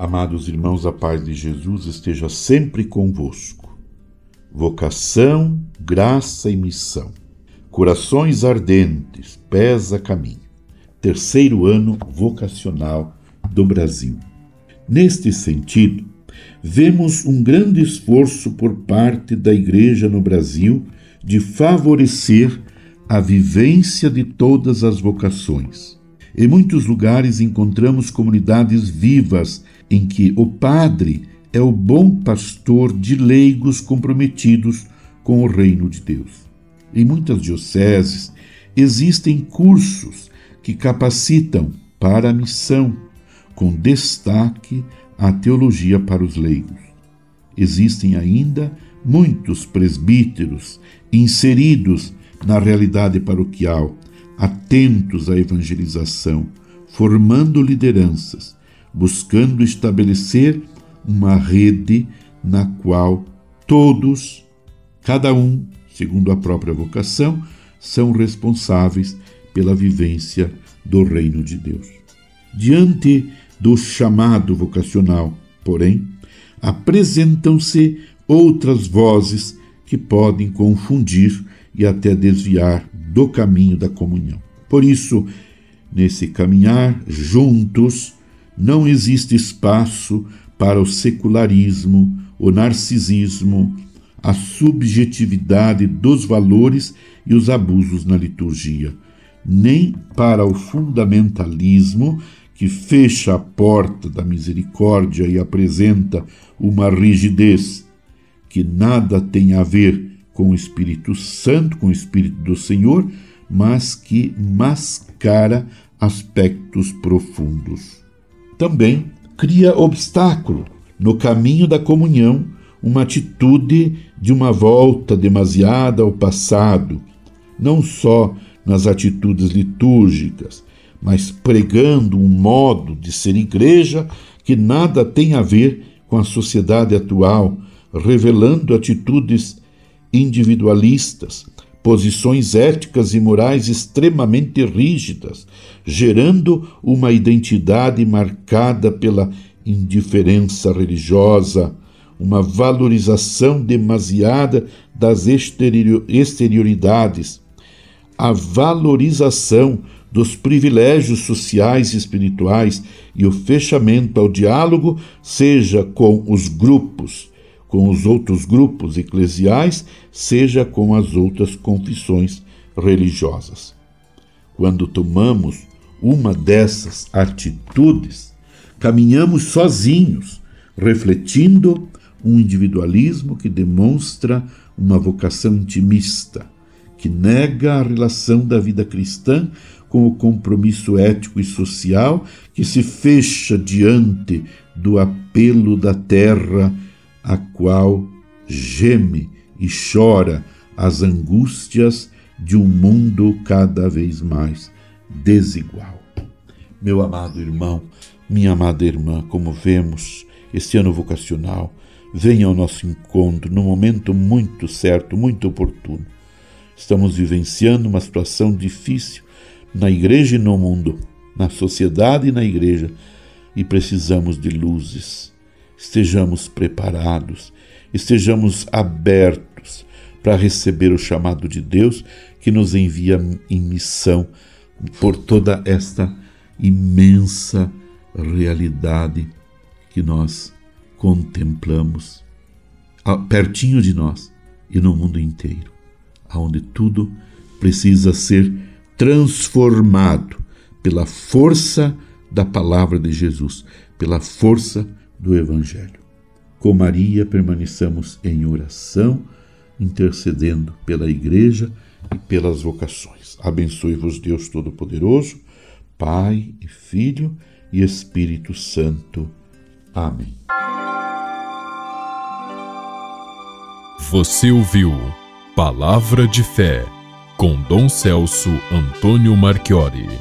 Amados irmãos, a paz de Jesus esteja sempre convosco. Vocação, graça e missão. Corações ardentes, pés a caminho. Terceiro ano vocacional do Brasil. Neste sentido, vemos um grande esforço por parte da Igreja no Brasil de favorecer a vivência de todas as vocações. Em muitos lugares encontramos comunidades vivas em que o padre é o bom pastor de leigos comprometidos com o reino de Deus. Em muitas dioceses existem cursos que capacitam para a missão, com destaque à teologia para os leigos. Existem ainda muitos presbíteros inseridos na realidade paroquial, atentos à evangelização, formando lideranças, buscando estabelecer uma rede na qual todos, cada um, segundo a própria vocação, são responsáveis pela vivência do reino de Deus. Diante do chamado vocacional, porém, apresentam-se outras vozes que podem confundir e até desviar do caminho da comunhão. Por isso, nesse caminhar juntos, não existe espaço para o secularismo, o narcisismo, a subjetividade dos valores e os abusos na liturgia, nem para o fundamentalismo que fecha a porta da misericórdia e apresenta uma rigidez que nada tem a ver com o Espírito Santo, com o Espírito do Senhor, mas que mascara aspectos profundos. Também cria obstáculo no caminho da comunhão, uma atitude de uma volta demasiada ao passado, não só nas atitudes litúrgicas, mas pregando um modo de ser igreja que nada tem a ver com a sociedade atual, revelando atitudes individualistas, posições éticas e morais extremamente rígidas, gerando uma identidade marcada pela indiferença religiosa, uma valorização demasiada das exterioridades, a valorização dos privilégios sociais e espirituais e o fechamento ao diálogo, seja com os grupos com os outros grupos eclesiais, seja com as outras confissões religiosas. Quando tomamos uma dessas atitudes, caminhamos sozinhos, refletindo um individualismo que demonstra uma vocação intimista, que nega a relação da vida cristã com o compromisso ético e social, que se fecha diante do apelo da terra a qual geme e chora as angústias de um mundo cada vez mais desigual. Meu amado irmão, minha amada irmã, como vemos, este ano vocacional vem ao nosso encontro num momento muito certo, muito oportuno. Estamos vivenciando uma situação difícil na igreja e no mundo, na sociedade e na igreja, e precisamos de luzes, estejamos preparados, estejamos abertos para receber o chamado de Deus que nos envia em missão por toda esta imensa realidade que nós contemplamos pertinho de nós e no mundo inteiro, aonde tudo precisa ser transformado pela força da palavra de Jesus, pela força do Evangelho. Com Maria permaneçamos em oração, intercedendo pela Igreja e pelas vocações. Abençoe-vos, Deus Todo-Poderoso, Pai e Filho e Espírito Santo. Amém. Você ouviu Palavra de Fé com Dom Celso Antônio Marchiori.